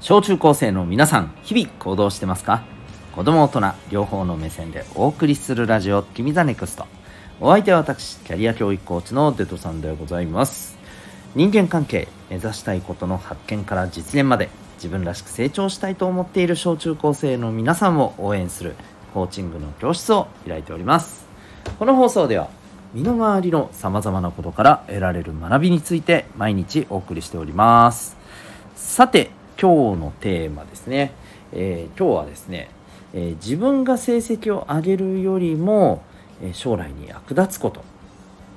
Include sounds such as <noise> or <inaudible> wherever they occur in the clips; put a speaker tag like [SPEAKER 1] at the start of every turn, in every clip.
[SPEAKER 1] 小中高生の皆さん日々行動してますか？子供大人両方の目線でお送りするラジオ「君 the NEXT。お相手は私キャリア教育コーチのデトさんでございます。人間関係目指したいことの発見から実現まで自分らしく成長したいと思っている小中高生の皆さんを応援するコーチングの教室を開いております。この放送では身の回りのさまざまなことから得られる学びについて毎日お送りしております。さて今日のテーマですね、えー、今日はですね、えー、自分が成績を上げるよりも、えー、将来に役立つこと、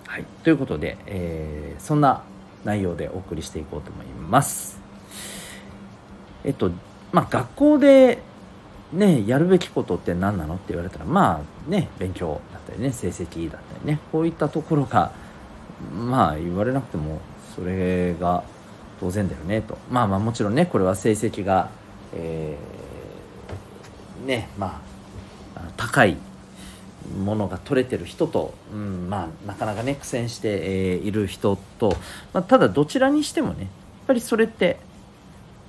[SPEAKER 1] はい、ということで、えそんな内容でお送りしていこうと思います。えっとまあ学校でねやるべきことって何なの？って言われたらまあね勉強だったりね成績だったりねこういったところがまあ言われなくてもそれが当然だよねと。まあまあもちろんねこれは成績が、えー、ねまあ高いものが取れてる人と、うん、まあなかなかね苦戦して、えー、いる人と、まあ、ただどちらにしてもねやっぱりそれって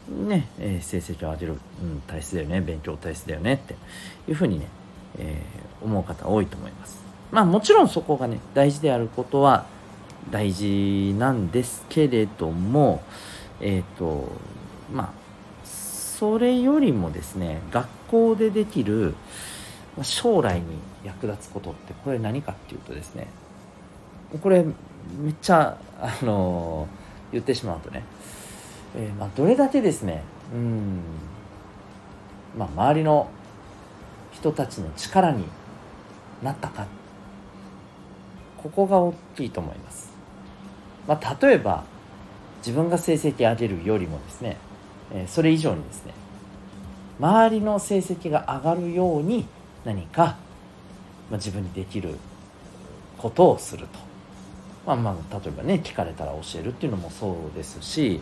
[SPEAKER 1] ね、えー、成績を上げる、うん、大切だよね勉強大切だよねっていうふうにね、えー、思う方多いと思います。まあもちろんそこがね大事であることは大事なんですけれどもえっ、ー、とまあそれよりもですね学校でできる将来に役立つことってこれ何かっていうとですねこれめっちゃあの言ってしまうとね、えー、まあ、どれだけですねうんまあ周りの人たちの力になったかここが大きいと思います。まあ、例えば自分が成績上げるよりもですね、えそれ以上にですね周りの成績が上がるように何か、まあ、自分にできることをすると、まあ、まあ例えばね聞かれたら教えるっていうのもそうですし、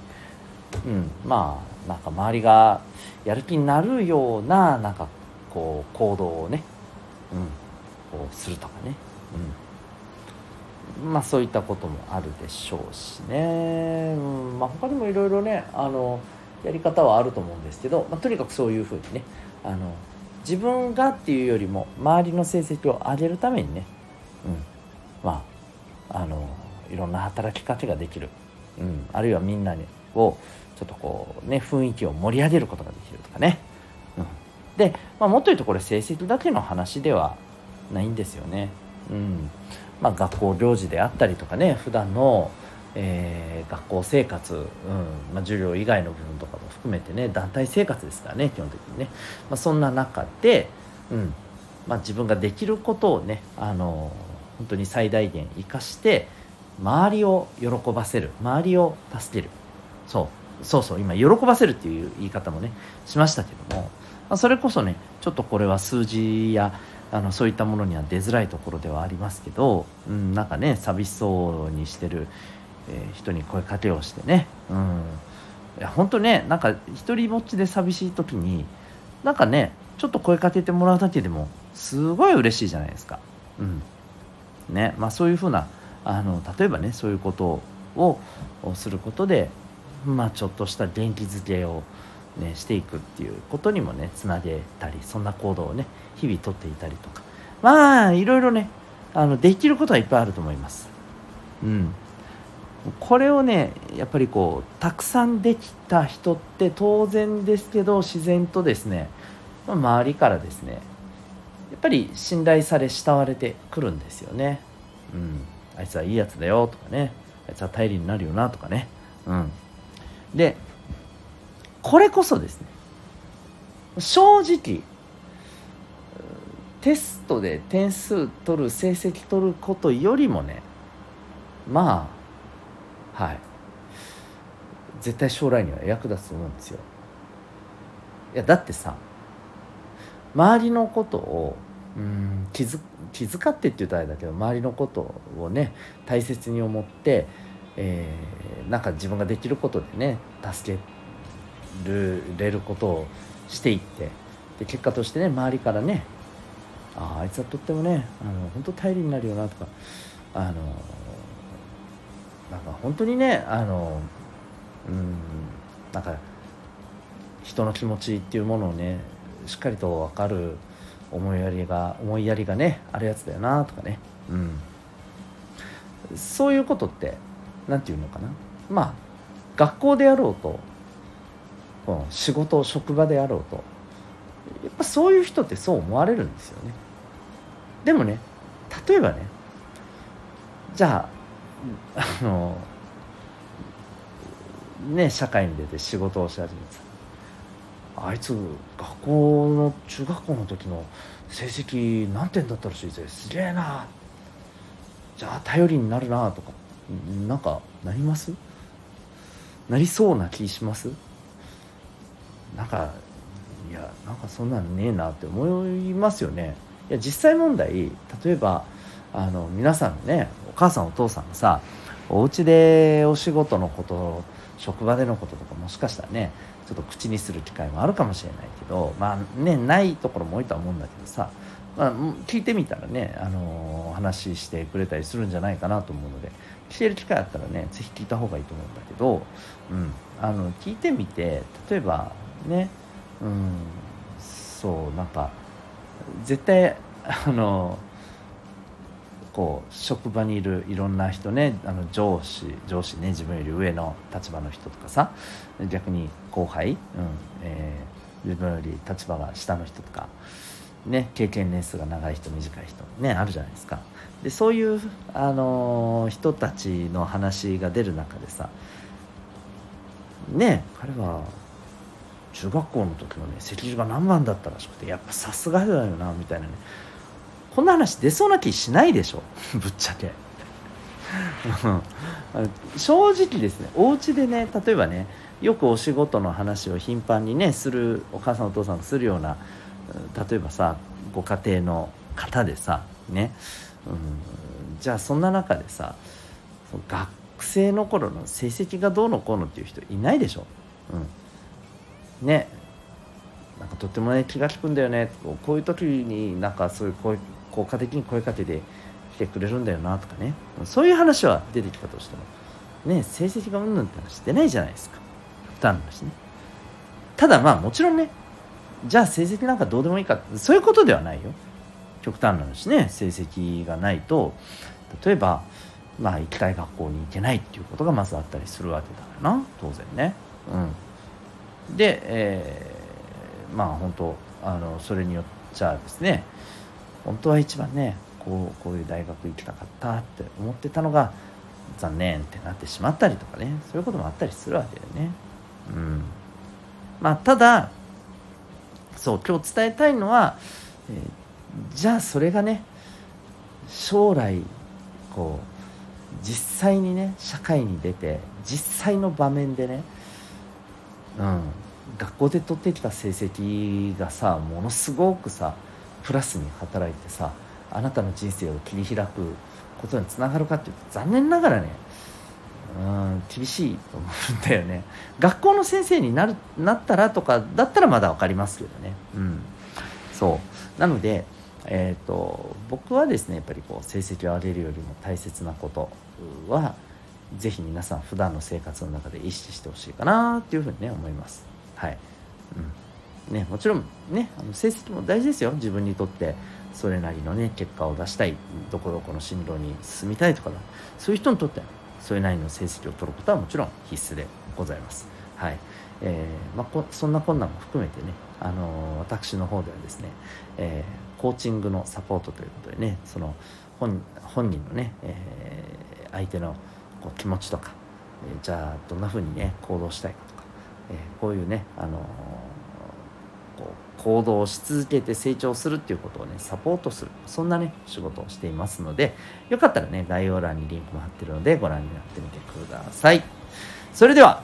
[SPEAKER 1] うん、まあなんか周りがやる気になるようななんかこう行動をね、うん、こうするとかね、うん。まあそういったこともあるでしょうしね、うん。まあ、他にもいろいろねあのやり方はあると思うんですけど、まあ、とにかくそういうふうにねあの自分がっていうよりも周りの成績を上げるためにね、うん、まああのいろんな働きかけができる、うん、あるいはみんなにをちょっとこうね雰囲気を盛り上げることができるとかね、うん、で、まあ、もっと言うとこれ成績だけの話ではないんですよね。うん。まあ、学校行事であったりとかね普段の、えー、学校生活、うんまあ、授業以外の部分とかも含めてね団体生活ですからね基本的にね、まあ、そんな中で、うんまあ、自分ができることをねあの本当に最大限生かして周りを喜ばせる周りを助ける。そうそうそう今喜ばせるっていう言い方もねしましたけども、まあ、それこそねちょっとこれは数字やあのそういったものには出づらいところではありますけど、うん、なんかね寂しそうにしてる、えー、人に声かけをしてね、うん、いや本当ねなんか一人ぼっちで寂しい時になんかねちょっと声かけてもらうだけでもすごい嬉しいじゃないですか。うん。ねまあ、そういうふうなあの例えばねそういうことをすることで、まあ、ちょっとした元気づけをね、していくっていうことにもねつなげたりそんな行動をね日々とっていたりとかまあいろいろねあのできることはいっぱいあると思います。うん、これをねやっぱりこうたくさんできた人って当然ですけど自然とですね、周りからですねやっぱり信頼され慕われてくるんですよね。うん、あいつはいいやつだよとかねあいつは頼りになるよなとかね。うん、でこれこそですね。正直テストで点数取る成績取ることよりもねまあはい。絶対将来には役立つと思うんですよ。いやだってさ周りのことをうん気づ気遣ってって言ったらあれだけど周りのことをね大切に思って、えー、なんか自分ができることでね助けるれることをしていってで結果としてね周りからねああいつはとってもねあの本当頼りになるよなとかあのなんか本当にねあのうんなんか人の気持ちっていうものをねしっかりと分かる思いやりが思いやりがねあるやつだよなとかねうん。そういうことって何て言うのかな。まあ学校であろうとこの仕事を職場であろうと。やっぱそういう人ってそう思われるんですよね。でもね例えばねじゃああのね社会に出て仕事をし始めてさあいつ学校の中学校の時の成績何点だったらしいぜ。すげえな。じゃあ頼りになるなとかなんかなります？なりそうな気します？かいやなんかそんなのねえなって思いますよね。いや実際問題例えばあの皆さんねお母さんお父さんがさお家でお仕事のこと職場でのこととかもしかしたらねちょっと口にする機会もあるかもしれないけどまあねないところも多いとは思うんだけどさ、まあ、聞いてみたらね、あの話してくれたりするんじゃないかなと思うので聞ける機会あったらね是非聞いた方がいいと思うんだけど、うん、あの聞いてみて例えばね。うん。そうなんか絶対あのこう職場にいるいろんな人ねあの上司上司ね自分より上の立場の人とかさ逆に後輩、うんえー、自分より立場が下の人とか、ね、経験年数が長い人短い人ねあるじゃないですか。でそういう、あのー、人たちの話が出る中でさね彼は中学校の時のね席次が何番だったらしくてやっぱさすがだよなみたいなね。こんな話出そうな気しないでしょ <laughs> ぶっちゃけ。<laughs> 正直ですねお家でね例えばねよくお仕事の話を頻繁にねするお母さんお父さんがするような例えばさご家庭の方でさね、うん、じゃあそんな中でさ学生の頃の成績がどうのこうのっていう人いないでしょ、うん、ね。なんかとってもね気が利くんだよね。こういう時になんかそういうこういう効果的に声かけてきてくれるんだよなとかね。そういう話は出てきたとしてもね成績がうんぬんって話出ないじゃないですか。負担だしね。ただまあもちろんねじゃあ成績なんかどうでもいいかそういうことではないよ。極端な話ね。成績がないと例えばまあ行きたい学校に行けないっていうことがまずあったりするわけだからな。当然ね。うん。で、えー、まあ本当あのそれによっちゃですね本当は一番ねこうこういう大学行きたかったって思ってたのが残念ってなってしまったりとかねそういうこともあったりするわけでね。うん。まあただそう今日伝えたいのは、えー、じゃあそれがね将来こう実際にね社会に出て実際の場面でねうん。学校で取ってきた成績がさものすごくさプラスに働いてさあなたの人生を切り開くことにつながるかっていうと残念ながらねうん厳しいと思うんだよね。学校の先生になるなったらとかだったらまだ分かりますけどね。うん。そう。なのでえーと、僕はですねやっぱりこう成績を上げるよりも大切なことは是非皆さん普段の生活の中で意識してほしいかなっていうふうにね思います。はい、うん。ね、もちろんねあの成績も大事ですよ。自分にとってそれなりのね結果を出したいどこどこの進路に進みたいとかそういう人にとってはそれなりの成績を取ることはもちろん必須でございます。はい。えーまあ、そんな困難も含めてね、あのー、私の方ではですね、えー、コーチングのサポートということでねその本本人のね、えー、相手のこう気持ちとか、えー、じゃあどんなふうにね行動したいかとか、えー、こういうね、あのーこう行動し続けて成長するっていうことをねサポートするそんなね仕事をしていますのでよかったらね概要欄にリンクも貼ってるのでご覧になってみてください。それでは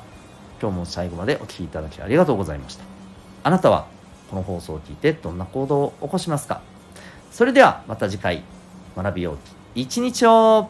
[SPEAKER 1] 今日も最後までお聴きいただきありがとうございました。あなたはこの放送を聞いてどんな行動を起こしますか？それではまた次回学びよう一日を